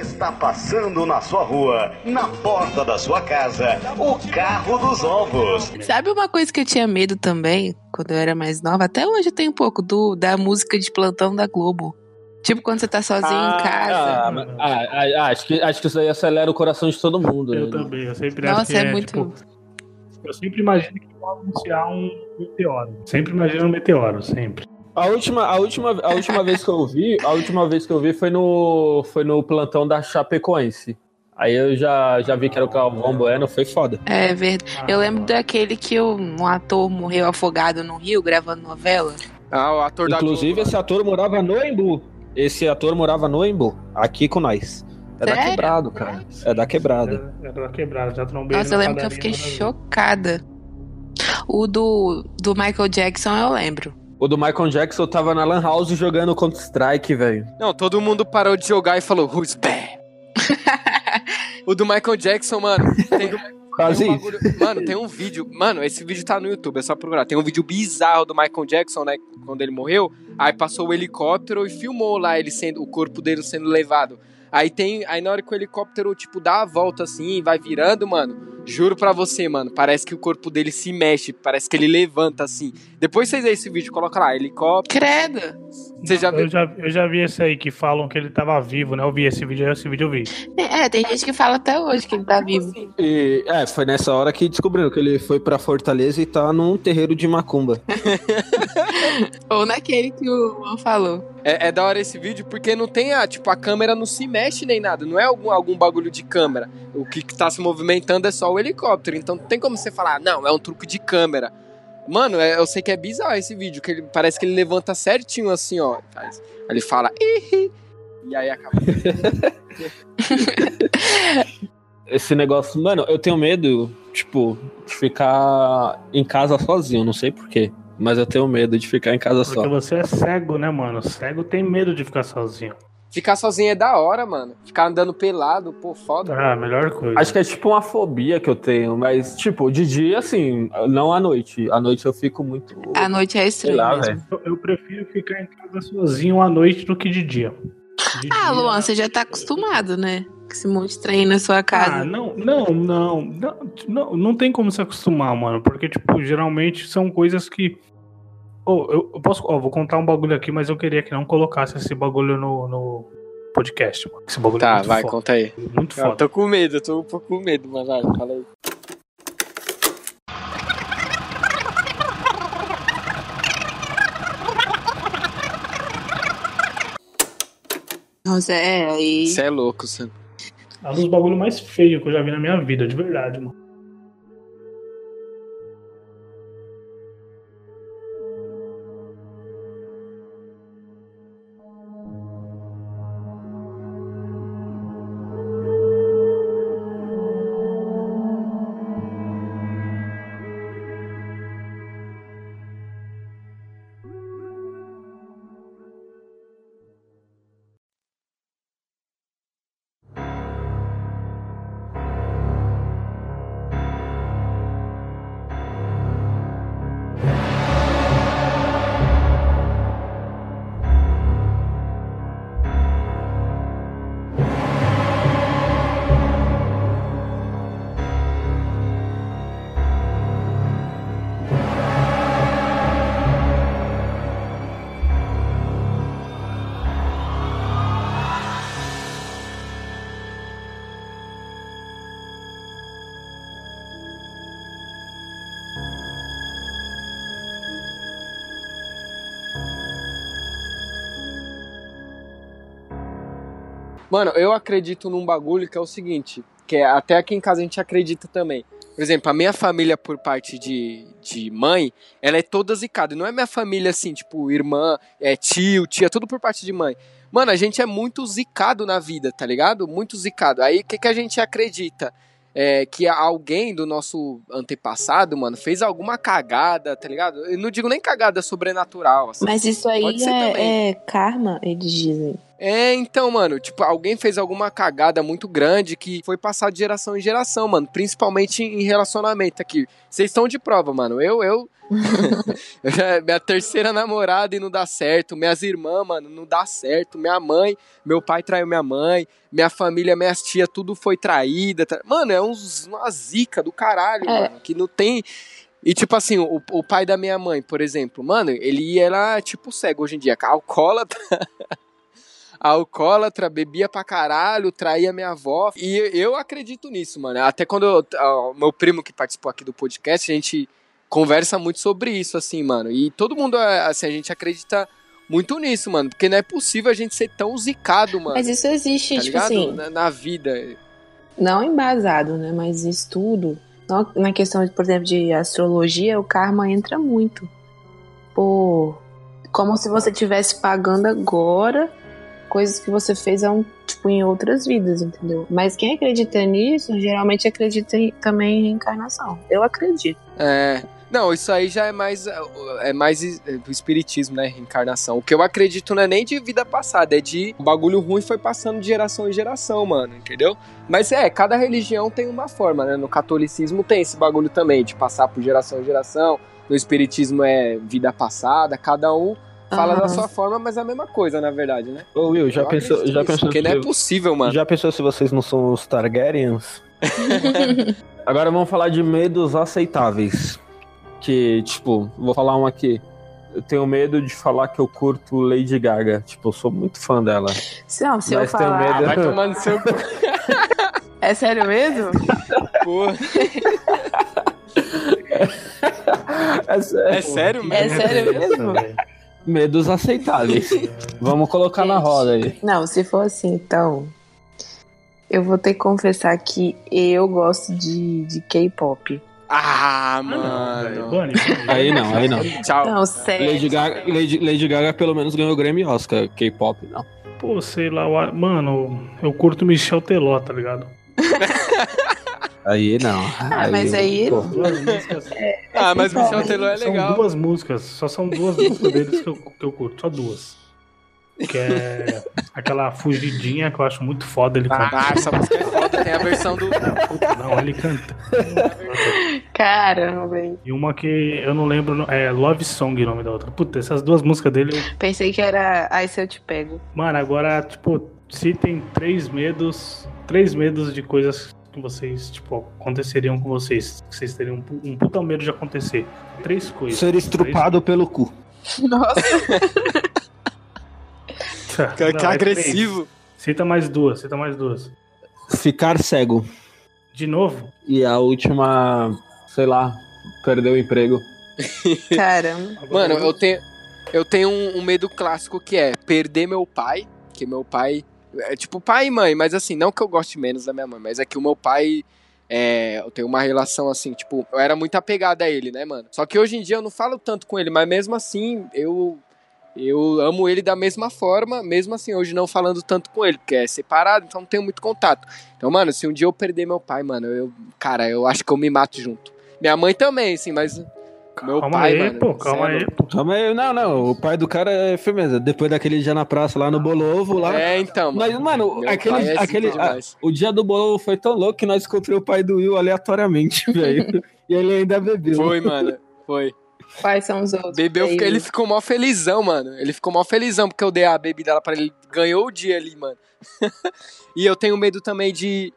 Está passando na sua rua, na porta da sua casa, o carro dos ovos. Sabe uma coisa que eu tinha medo também, quando eu era mais nova? Até hoje eu tenho um pouco do da música de plantão da Globo. Tipo quando você tá sozinho em casa. Ah, mas- ah, ah, acho, que, acho que isso aí acelera o coração de todo mundo. Eu né? também, eu sempre acho Nossa, que é é, muito. tipo, eu sempre imagino que vão anunciar um meteoro. Sempre imagino um meteoro, sempre. A última, a, última, a última vez que eu vi, a última vez que eu vi foi no, foi no plantão da Chapecoense. Aí eu já, já vi que era o Calvão Bueno, foi foda. É verdade. Eu lembro daquele que um ator morreu afogado no rio gravando novela. Ah, o ator da Inclusive, Globo, esse ator morava no Embu. Esse ator morava no Embu, aqui com nós. É da quebrado, cara. É da quebrada. Era, era quebrada, já trombei Nossa, eu lembro que eu fiquei chocada. O do, do Michael Jackson eu lembro. O do Michael Jackson tava na Lan House jogando Counter-Strike, velho. Não, todo mundo parou de jogar e falou, who's bad? (laughs) o do Michael Jackson, mano, tem, Quase tem um isso. bagulho- Mano, tem um vídeo. Mano, esse vídeo tá no YouTube, é só procurar. Tem um vídeo bizarro do Michael Jackson, né? Quando ele morreu. Aí passou o helicóptero e filmou lá ele sendo. O corpo dele sendo levado. Aí tem. Aí na hora que o helicóptero, tipo, dá a volta assim, vai virando, mano. Juro pra você, mano. Parece que o corpo dele se mexe. Parece que ele levanta assim. Depois vocês veem esse vídeo, coloca lá, helicóptero. Credo. Você já viu? Eu já, eu já vi esse aí que falam que ele tava vivo, né? Eu vi esse vídeo, esse vídeo eu vi. É, tem gente que fala até hoje que ele tá vivo. E, é, foi nessa hora que descobriram que ele foi pra Fortaleza e tá num terreiro de macumba. (laughs) Ou naquele que o Juan falou. É, é da hora esse vídeo porque não tem a, tipo, a câmera não se mexe nem nada, não é algum, algum bagulho de câmera. O que tá se movimentando é só o helicóptero, então não tem como você falar, não, é um truque de câmera. Mano, é- eu sei que é bizarro esse vídeo, que ele parece que ele levanta certinho assim, ó. Faz. Aí ele fala, Ihi", e aí acaba. (laughs) Esse negócio, mano, eu tenho medo, tipo, de ficar em casa sozinho, não sei porquê. Mas eu tenho medo de ficar em casa Porque só. você é cego, né, mano? Cego tem medo de ficar sozinho. Ficar sozinho é da hora, mano. Ficar andando pelado, pô, foda. Ah, melhor coisa. Acho que é tipo uma fobia que eu tenho, mas, tipo, de dia, assim, não à noite. À noite eu fico muito. A noite é sei estranha. lá. Eu, eu prefiro ficar em casa sozinho à noite do que de dia. De Ah, dia- Luan, você já tá acostumado, né? Com esse monte de trem na sua casa. Ah, não, não, não, não, não, não tem como se acostumar, mano, porque, tipo, geralmente são coisas que. Ô, eu, eu posso. Ó, vou contar um bagulho aqui, mas eu queria que não colocasse esse bagulho no, no podcast, mano. Esse bagulho é Tá, muito vai, foda. conta aí. Muito Eu foda. tô com medo, eu tô um pouco com medo, mas vai, fala aí. Nossa, é, aí. Você é louco, Sam. É um dos bagulhos mais feios que eu já vi na minha vida, de verdade, mano. Mano, eu acredito num bagulho que é o seguinte, que é, até aqui em casa a gente acredita também. Por exemplo, a minha família por parte de, de mãe, ela é toda zicada. Não é minha família assim, tipo, irmã, é tio, tia, tudo por parte de mãe. Mano, a gente é muito zicado na vida, tá ligado? Muito zicado. Aí o que, que a gente acredita? É, que alguém do nosso antepassado, mano, fez alguma cagada, tá ligado? Eu não digo nem cagada sobrenatural, assim. Mas isso aí é, é karma, eles dizem. É, então, mano, tipo, alguém fez alguma cagada muito grande que foi passado de geração em geração, mano. Principalmente em relacionamento aqui. Vocês estão de prova, mano. Eu, eu. (laughs) eu já- minha terceira namorada e não dá certo. Minhas irmãs, mano, não dá certo. Minha mãe, meu pai traiu minha mãe. Minha família, minhas tias, tudo foi traída. tá- Mano, é uns, uma zica do caralho, É. mano. Que não tem. E tipo assim, o, o pai da minha mãe, por exemplo, mano, ele era tipo cego hoje em dia, alcoólatra. (laughs) alcoólatra, bebia pra caralho, traía minha avó. E eu acredito nisso, mano. Até quando eu- ó, o meu primo que participou aqui do podcast, a gente conversa muito sobre isso, assim, mano. E todo mundo, é, assim, a gente acredita muito nisso, mano. Porque não é possível a gente ser tão zicado, mano. Mas isso existe, tá tipo ligado? assim, na, na vida. não embasado, né? Mas estudo. Na questão, por exemplo, de astrologia, o karma entra muito. Pô, como se você estivesse pagando agora coisas que você fez há um, tipo, em outras vidas, entendeu? Mas quem acredita nisso, geralmente acredita em- também em reencarnação. Eu acredito. É. Não, isso aí já é mais é mais do espiritismo, né? Reencarnação. O que eu acredito não é nem de vida passada, é de o bagulho ruim foi passando de geração em geração, mano, entendeu? Mas é, cada religião tem uma forma, né? No catolicismo tem esse bagulho também, de passar por geração em geração. No espiritismo é vida passada, cada um fala da sua forma, mas é a mesma coisa, na verdade, né? Ô Will, já Eu pensou, já pensou Porque não é possível, mano. Já pensou se vocês não são os Targaryens? (laughs) Agora vamos falar de medos aceitáveis. Que, tipo, vou falar um aqui. Eu tenho medo de falar que eu curto Lady Gaga. Tipo, eu sou muito fã dela. Não, se eu Mas tenho falar. medo- Vai tomar no seu (laughs) É sério mesmo? porra. (laughs) É sério. É sério É mesmo? sério mesmo? Medos aceitáveis. Vamos colocar na Gente. roda aí. Não, se for assim, então. Eu vou ter que confessar que eu gosto de, de K-pop. Ah, Ah, não, mano. Aí não, aí não. Tchau. Não, sério. Lady Gaga, Lady, Lady Gaga pelo menos ganhou o Grammy Oscar. K-pop, não. Pô, sei lá, mano, eu curto Michel Teló, tá ligado? (laughs) Aí não. Ah, mas aí- pô. Duas músicas. Ah, mas. Michel Teló é São legal. duas músicas, só são duas músicas deles que eu, que eu curto, só duas. Que é aquela fugidinha que eu acho muito foda ele cantando. Ah, essa música é foda. Tem a versão do. Puta, não, ele canta. Caramba, hein? E uma que eu não lembro, é Love Song o nome da outra. Puta, essas duas músicas dele, eu... Pensei que era Ai Se Eu Te Pego. mano, agora, tipo, citem três medos, três medos de coisas que vocês, tipo, aconteceriam com vocês, que vocês teriam um, um puta medo de acontecer. Três coisas. Ser estrupado pelo cu. Nossa. Três. (laughs) Que, que Não, é agressivo. três. Cita mais duas, cita mais duas. Ficar cego. De novo? E a última, sei lá, perder o emprego. (laughs) Caramba. Mano, eu tenho, eu tenho um, um medo clássico que é perder meu pai. Que meu pai. É tipo pai e mãe, mas assim, não que eu goste menos da minha mãe, mas é que o meu pai. É, eu tenho uma relação assim, tipo, eu era muito apegado a ele, né, mano? Só que hoje em dia eu não falo tanto com ele, mas mesmo assim, eu. Eu amo ele da mesma forma, mesmo assim, hoje não falando tanto com ele, porque é separado, então não tenho muito contato. Então, mano, se um dia eu perder meu pai, mano, eu. Cara, eu acho que eu me mato junto. Minha mãe também, assim, mas. Meu Calma pai, aí, mano, pô, calma é aí, pô. Calma aí, não, não. O pai do cara é firmeza. Depois daquele dia na praça lá no Bolovo, lá. É, então, mano. Mas, mano, Meu aquele, é zica aquele, a- o dia do bolo foi tão louco que nós encontramos o pai do Will aleatoriamente, (laughs) velho. e ele ainda bebeu. Foi, mano. Foi. Quais são os outros? Bebeu, Aí, ele ficou mó felizão, mano. Ele ficou mó felizão porque eu dei a bebida lá pra ele. Ganhou o dia ali, mano. (laughs) e eu tenho medo também de,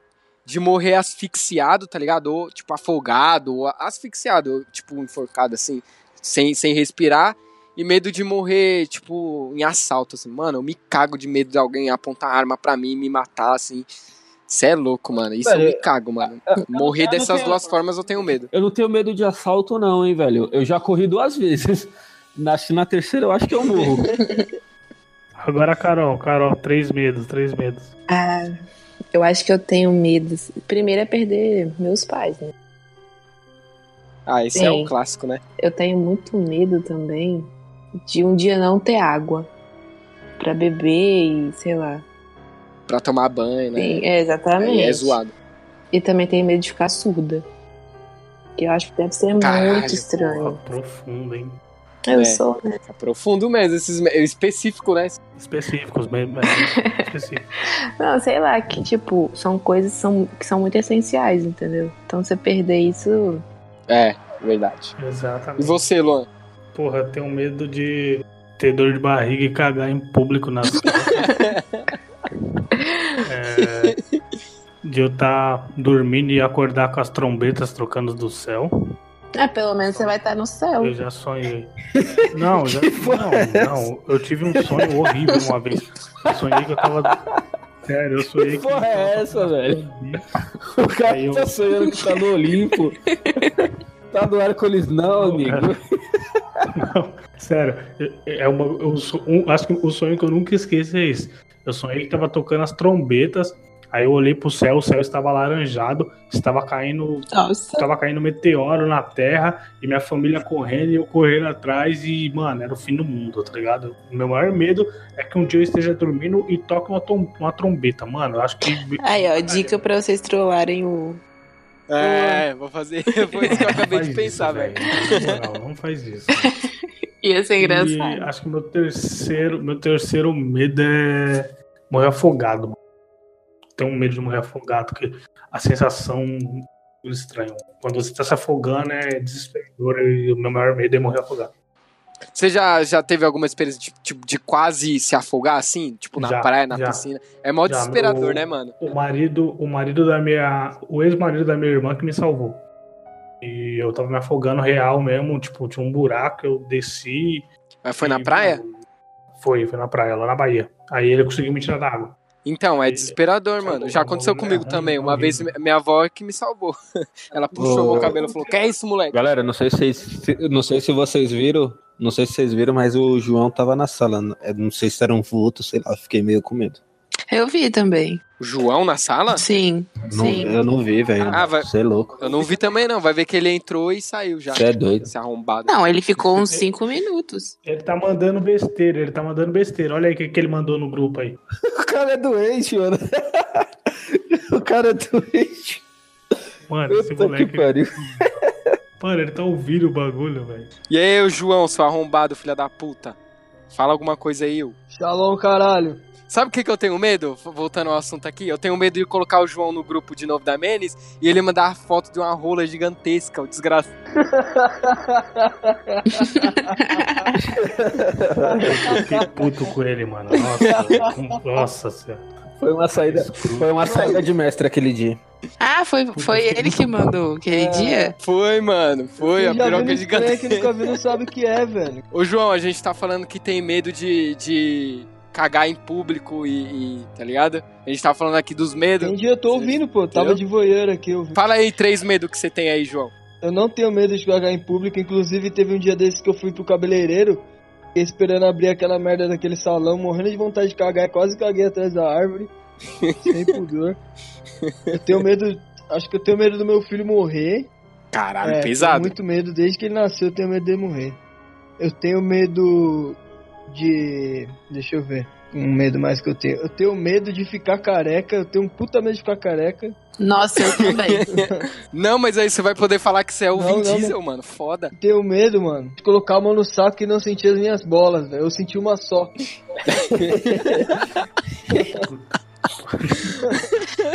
de morrer asfixiado, tá ligado? Ou, tipo, afogado, ou asfixiado, ou, tipo, enforcado, assim, sem, sem respirar. E medo de morrer, tipo, em assalto, assim. Mano, eu me cago de medo de alguém apontar arma pra mim e me matar, assim. Cê é louco, mano. Isso eu Velho, me cago, mano. Morrer eu não dessas tenho- duas formas eu tenho medo. Eu não tenho medo de assalto, não, hein, velho. Eu já corri duas vezes. (laughs) Na, na terceira eu acho que eu morro. (laughs) Agora, Carol, Carol, três medos, três medos. Ah, eu acho que eu tenho medo. Primeiro é perder meus pais, né? Ah, esse é Sim. o clássico, né? Eu tenho muito medo também de um dia não ter água pra beber e sei lá. Pra tomar banho, né? Sim, é, exatamente. Aí é zoado. E também tenho medo de ficar surda. Que eu acho que deve ser Caralho, muito Porra, estranho. profundo, hein? Eu É. sou, né? É profundo mesmo, esses específico, né? Específicos, bem específicos. (laughs) Não, sei lá, que tipo, são coisas que são, que são muito essenciais, entendeu? Então você perder isso. É, verdade. E Exatamente. você, Luan? Porra, eu tenho medo de ter dor de barriga e cagar em público nas (laughs) costas. É, de eu estar dormindo e acordar com as trombetas trocando do céu. Ah, pelo menos você vai estar no céu. Eu já sonhei. (laughs) Não, já, não, não. Eu tive um sonho horrível uma vez. Eu sonhei que eu tava. Sério, eu sonhei que. porra é essa, velho? O cara eu- tá sonhando que tá no Olimpo. tá no Hércules, não, amigo. cara. Não, sério, é uma, eu um- acho que o sonho que eu nunca esqueço é esse. Eu sonhei que tava tocando as trombetas, aí eu olhei pro céu, o céu estava laranjado, estava caindo, Nossa. estava caindo meteoro na terra, e minha família correndo e eu correndo atrás, e, mano, era o fim do mundo, tá ligado? O meu maior medo é que um dia eu esteja dormindo e toque uma, tom- uma trombeta, mano. Eu acho que. (laughs) Aí, ó, dica pra vocês trollarem o, É, vou fazer. (laughs) Foi isso que eu acabei de pensar, velho. Não, não faz isso. (laughs) Ia ser E engraçado. acho que meu terceiro, meu terceiro medo é morrer afogado. Tenho medo de morrer afogado, porque a sensação é estranha. Quando você tá se afogando é desesperador e o meu maior medo é morrer afogado. Você já, já teve alguma experiência de, tipo, de quase se afogar assim? Tipo, na Já, praia, na já. piscina? É mó desesperador, meu- né, mano? O marido, o marido da minha, o ex-marido da minha irmã que me salvou. E eu tava me afogando real mesmo, tipo, tinha um buraco, eu desci. Mas foi na e- praia? Foi, foi na praia, lá na Bahia. Aí ele conseguiu me tirar da água. Então, é desesperador, mano. Já aconteceu salvou, comigo também. Uma vez horrível. minha avó é que me salvou. (laughs) Ela puxou Ô. meu cabelo e falou: Que é isso, moleque? Galera, não sei se, vocês- se- não sei se vocês viram, não sei se vocês viram, mas o João tava na sala. Não sei se era um vulto, sei lá, fiquei meio com medo. Eu vi também. O João na sala? Sim, Não- sim. eu não vi, velho. Ah, vai- Você é louco. Eu não vi também, não. Vai ver que ele entrou e saiu já. Você é doido. Esse arrombado. Não, ele ficou uns cinco minutos. Ele tá mandando besteira, ele tá mandando besteira. Olha aí o que, que ele mandou no grupo aí. (laughs) O cara é doente, mano. (laughs) o cara é doente. Mano, esse Puta que moleque. pariu. (laughs) Mano, ele tá ouvindo o bagulho, velho. E aí, o João, seu arrombado, filha da puta? Fala alguma coisa aí, eu. Shalom, caralho. Sabe o que, que eu tenho medo? Voltando ao assunto aqui, eu tenho medo de colocar o João no grupo de novo da Menes e ele mandar a foto de uma rola gigantesca, o desgraçado. Eu fiquei puto com ele, mano. Nossa, (laughs) nossa senhora. Foi uma saída, foi uma saída de mestre aquele dia. Ah, foi, foi ele que mandou aquele É. dia? Foi, mano, foi, a Quem piroca no estranho que gigantesca. nunca viu não sabe o que é, velho. Ô, João, a gente tá falando que tem medo de, de cagar em público e, e- tá ligado? A gente tá falando aqui dos medos. Um dia eu tô ouvindo, pô. Tava de voeira aqui. Fala aí três medos que você tem aí, João. eu não tenho medo de cagar em público. Inclusive, teve um dia desses que eu fui pro cabeleireiro. Esperando abrir aquela merda daquele salão, morrendo de vontade de cagar. Quase caguei atrás da árvore. (laughs) sem pudor. Eu tenho medo. Acho que eu tenho medo do meu filho morrer. Caralho, É, pesado. Tenho muito medo, desde que ele nasceu, eu tenho medo dele morrer. Eu tenho medo de. Deixa eu ver. Um medo mais que eu tenho. Eu tenho medo de ficar careca. Eu tenho um puta medo de ficar careca. Nossa, eu também. (laughs) Não, mas aí você vai poder falar que você é o Não, Vin não, Diesel, mano. Foda. Tenho medo, mano, de colocar a mão no saco e não sentir as minhas bolas, velho. Eu senti uma só.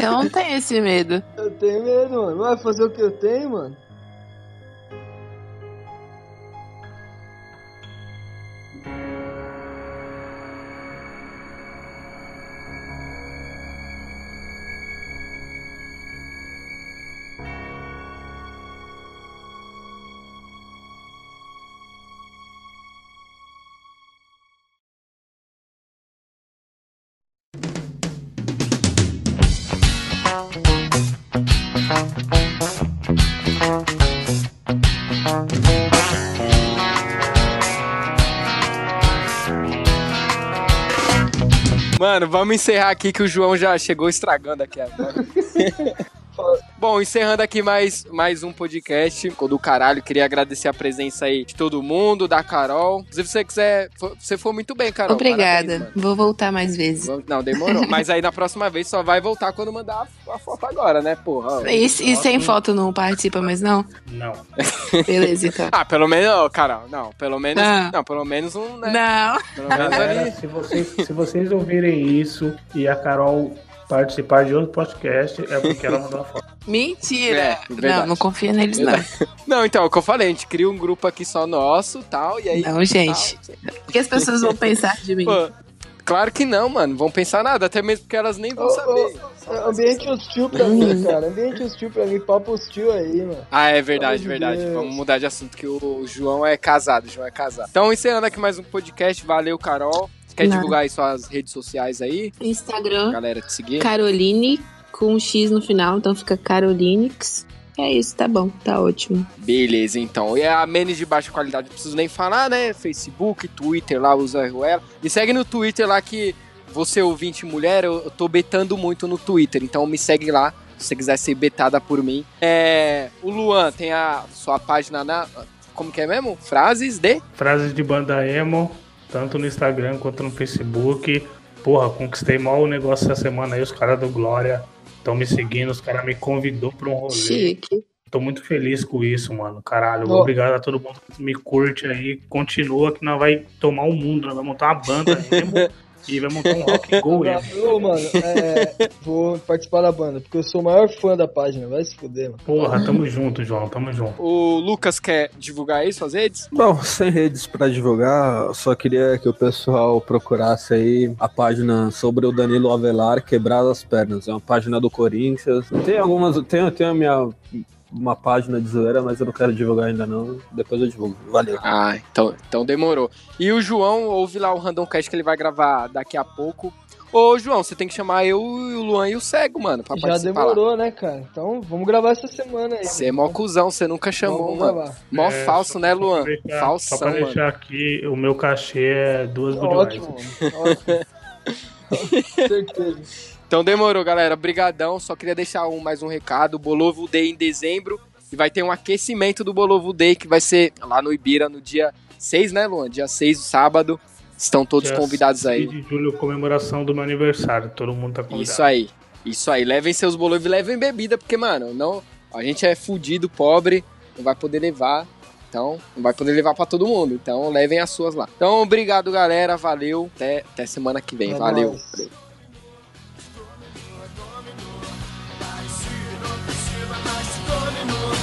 Eu não tenho esse medo. Eu tenho medo, mano. Vai fazer o que eu tenho, mano? Mano, vamos encerrar aqui que o João já chegou estragando aqui agora. (laughs) Bom, encerrando aqui mais, mais um podcast do caralho. Queria agradecer a presença aí de todo mundo, da Carol. Se você quiser, você foi muito bem, Carol. Obrigada. Parabéns. Vou voltar mais vezes. Não, demorou. Mas aí na próxima vez só vai voltar quando mandar a, a foto agora, né, porra? E, e sem foto não participa mais não? Não. (laughs) Beleza, então. Ah, pelo menos, ó, Carol, não, pelo menos, Não. não, pelo menos um, né? Não. Pelo menos Galera, ali. se vocês, se vocês ouvirem isso e a Carol participar de outro podcast, é porque ela mandou a foto. (laughs) Mentira. É, não, não confia neles não. (laughs) Não, então, é o que eu falei, a gente cria um grupo aqui só nosso tal, e aí. Não, gente. tal. O que as pessoas vão pensar de mim? Pô, claro que não, mano. Vão pensar nada, até mesmo porque elas nem vão Ô, saber. É ambiente hostil pra mim, cara. Ambiente hostil pra mim. Papo hostil aí, mano. Ah, é verdade, verdade. Deus. Vamos mudar de assunto, que o João é casado, o João é casado. Então, encerrando aqui mais um podcast. Valeu, Carol. Quer Nada. divulgar aí suas redes sociais aí? Instagram, Galera, te seguir. Caroline, com um X no final, então fica Carolinix. É isso, tá bom, tá ótimo. Beleza, então. E a menos de baixa qualidade, não preciso nem falar, né? Facebook, Twitter lá, usa ela. Me segue no Twitter lá que você ouvinte mulher, eu, eu tô betando muito no Twitter. Então me segue lá, se você quiser ser betada por mim. É, o Luan tem a sua página na. Como que é mesmo? Frases de. Frases de banda emo, tanto no Instagram quanto no Facebook. Porra, conquistei mal o negócio essa semana aí, os caras do Glória. estão me seguindo, os caras me convidou pra um rolê. Chique. Tô muito feliz com isso, mano. Caralho, obrigado a todo mundo que me curte aí. Continua que nós vai tomar o mundo, nós vamos montar uma banda (laughs) emo e vai montar um rock go. Ô, mano, é, vou participar da banda, porque eu sou o maior fã da página. Vai se fuder, mano. Porra, tamo junto, João, tamo junto. O Lucas quer divulgar aí suas redes? Bom, sem redes pra divulgar, eu só queria que o pessoal procurasse aí a página sobre o Danilo Avelar quebrar as pernas. É uma página do Corinthians. Tem algumas, tem, tem a minha uma página de zoeira, mas eu não quero divulgar ainda não. Depois eu divulgo. Valeu. Ah, então, então demorou. E o João, ouve lá o Random Cast que ele vai gravar daqui a pouco. Ô, João, você tem que chamar eu, o Luan e o Cego, mano, pra Já participar lá. demorou, né, cara? Então vamos gravar essa semana aí. Você é mó cuzão, você nunca chamou, Vamos mano. gravar. Mó É, falso, né, Luan? deixar- Falsão, Só pra mano. deixar aqui, o meu cachê é duas bilhões. Ótimo, mano. Ótimo. (laughs) Certeza. Então demorou, galera. Brigadão. Só queria deixar um, mais um recado. O Bolovo Day em dezembro. E vai ter um aquecimento do Bolovo Day que vai ser lá no Ibira no dia 6, né, Luan? Dia 6, sábado. Estão todos Dia convidados 6 aí. de julho, comemoração do meu aniversário. Todo mundo tá convidado. Isso aí. Isso aí. Levem seus bolovos e levem bebida, porque, mano, não, a gente é fudido, pobre, não vai poder levar. Então, não vai poder levar pra todo mundo. Então, levem as suas lá. Então, obrigado, galera. Valeu. Até, até semana que vem. É Valeu. nóis. Valeu.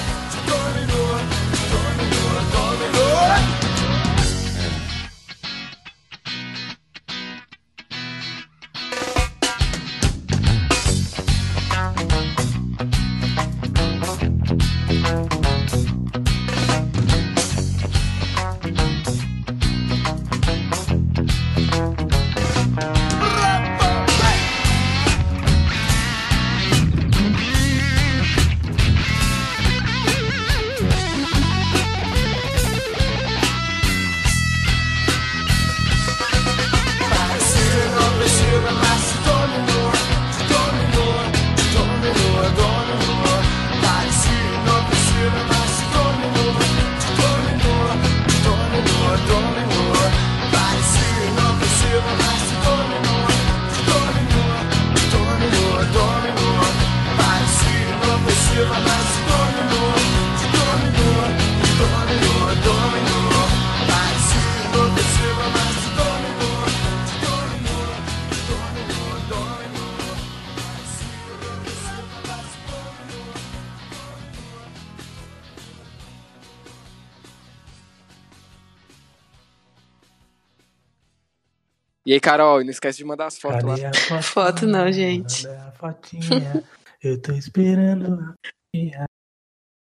E aí, Carol, não esquece de mandar as fotos lá. Cadê a fotinha? Foto não, gente. Cadê a fotinha? Eu tô esperando.